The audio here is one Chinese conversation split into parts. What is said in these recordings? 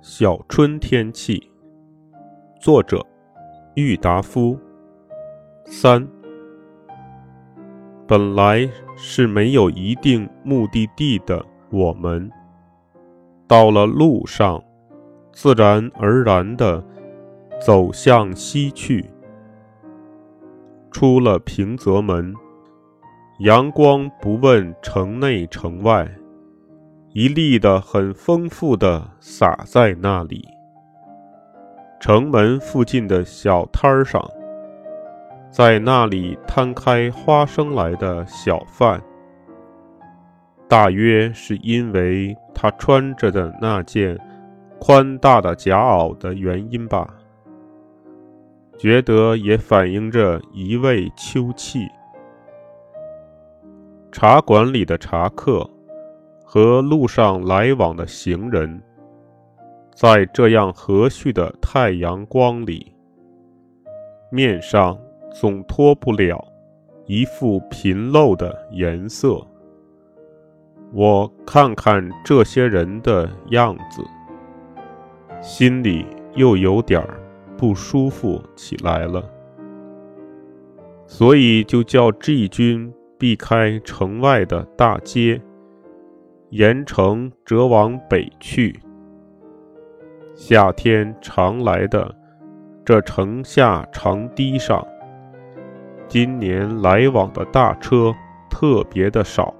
小春天气，作者郁达夫。三，本来是没有一定目的地的我们，到了路上，自然而然的走向西去。出了平泽门，阳光不问城内城外。一粒的很丰富的洒在那里。城门附近的小摊儿上，在那里摊开花生来的小贩，大约是因为他穿着的那件宽大的夹袄的原因吧，觉得也反映着一味秋气。茶馆里的茶客。和路上来往的行人，在这样和煦的太阳光里，面上总脱不了一副贫陋的颜色。我看看这些人的样子，心里又有点不舒服起来了，所以就叫 G 军避开城外的大街。沿城折往北去。夏天常来的这城下长堤上，今年来往的大车特别的少。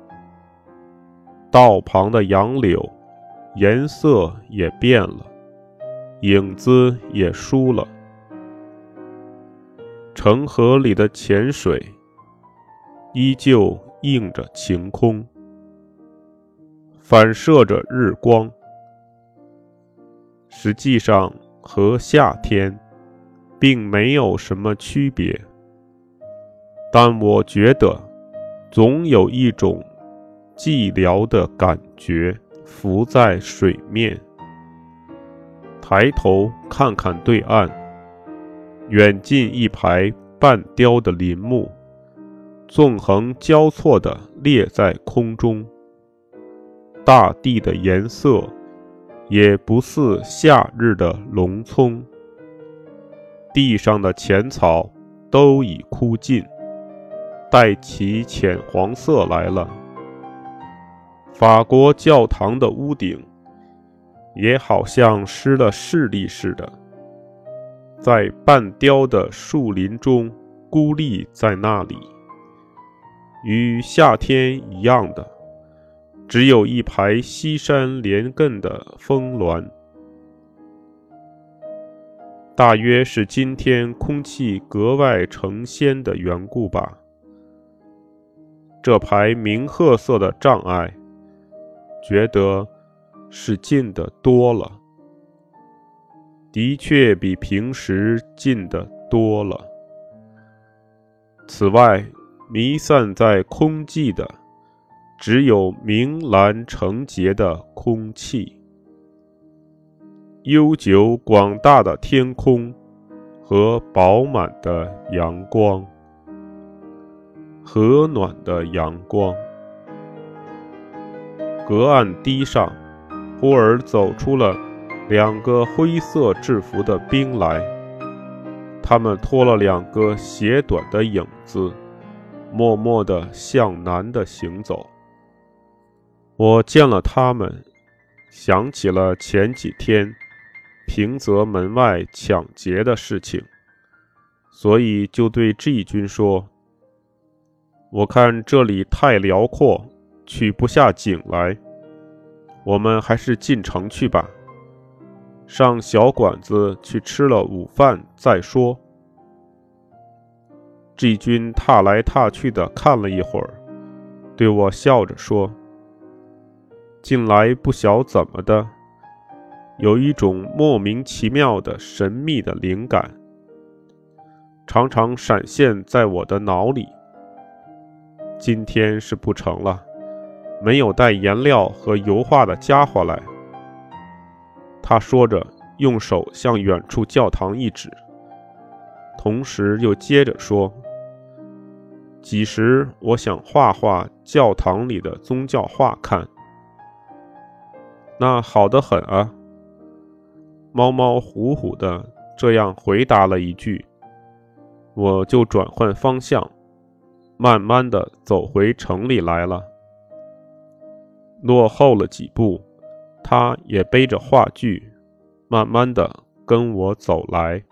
道旁的杨柳颜色也变了，影子也疏了。城河里的浅水依旧映着晴空。反射着日光，实际上和夏天并没有什么区别。但我觉得，总有一种寂寥的感觉浮在水面。抬头看看对岸，远近一排半雕的林木，纵横交错地列在空中。大地的颜色也不似夏日的隆葱，地上的浅草都已枯尽，带起浅黄色来了。法国教堂的屋顶也好像失了视力似的，在半雕的树林中孤立在那里，与夏天一样的。只有一排西山连亘的峰峦，大约是今天空气格外成仙的缘故吧。这排明褐色的障碍，觉得是近的多了，的确比平时近的多了。此外，弥散在空寂的。只有明蓝澄洁的空气，悠久广大的天空和饱满的阳光，和暖的阳光。隔岸堤上，忽而走出了两个灰色制服的兵来，他们拖了两个鞋短的影子，默默地向南的行走。我见了他们，想起了前几天平泽门外抢劫的事情，所以就对 G 军说：“我看这里太辽阔，取不下景来，我们还是进城去吧，上小馆子去吃了午饭再说。”G 军踏来踏去的看了一会儿，对我笑着说。近来不晓怎么的，有一种莫名其妙的神秘的灵感，常常闪现在我的脑里。今天是不成了，没有带颜料和油画的家伙来。他说着，用手向远处教堂一指，同时又接着说：“几时我想画画教堂里的宗教画看。”那好的很啊！猫猫虎虎的这样回答了一句，我就转换方向，慢慢的走回城里来了。落后了几步，他也背着话剧，慢慢的跟我走来。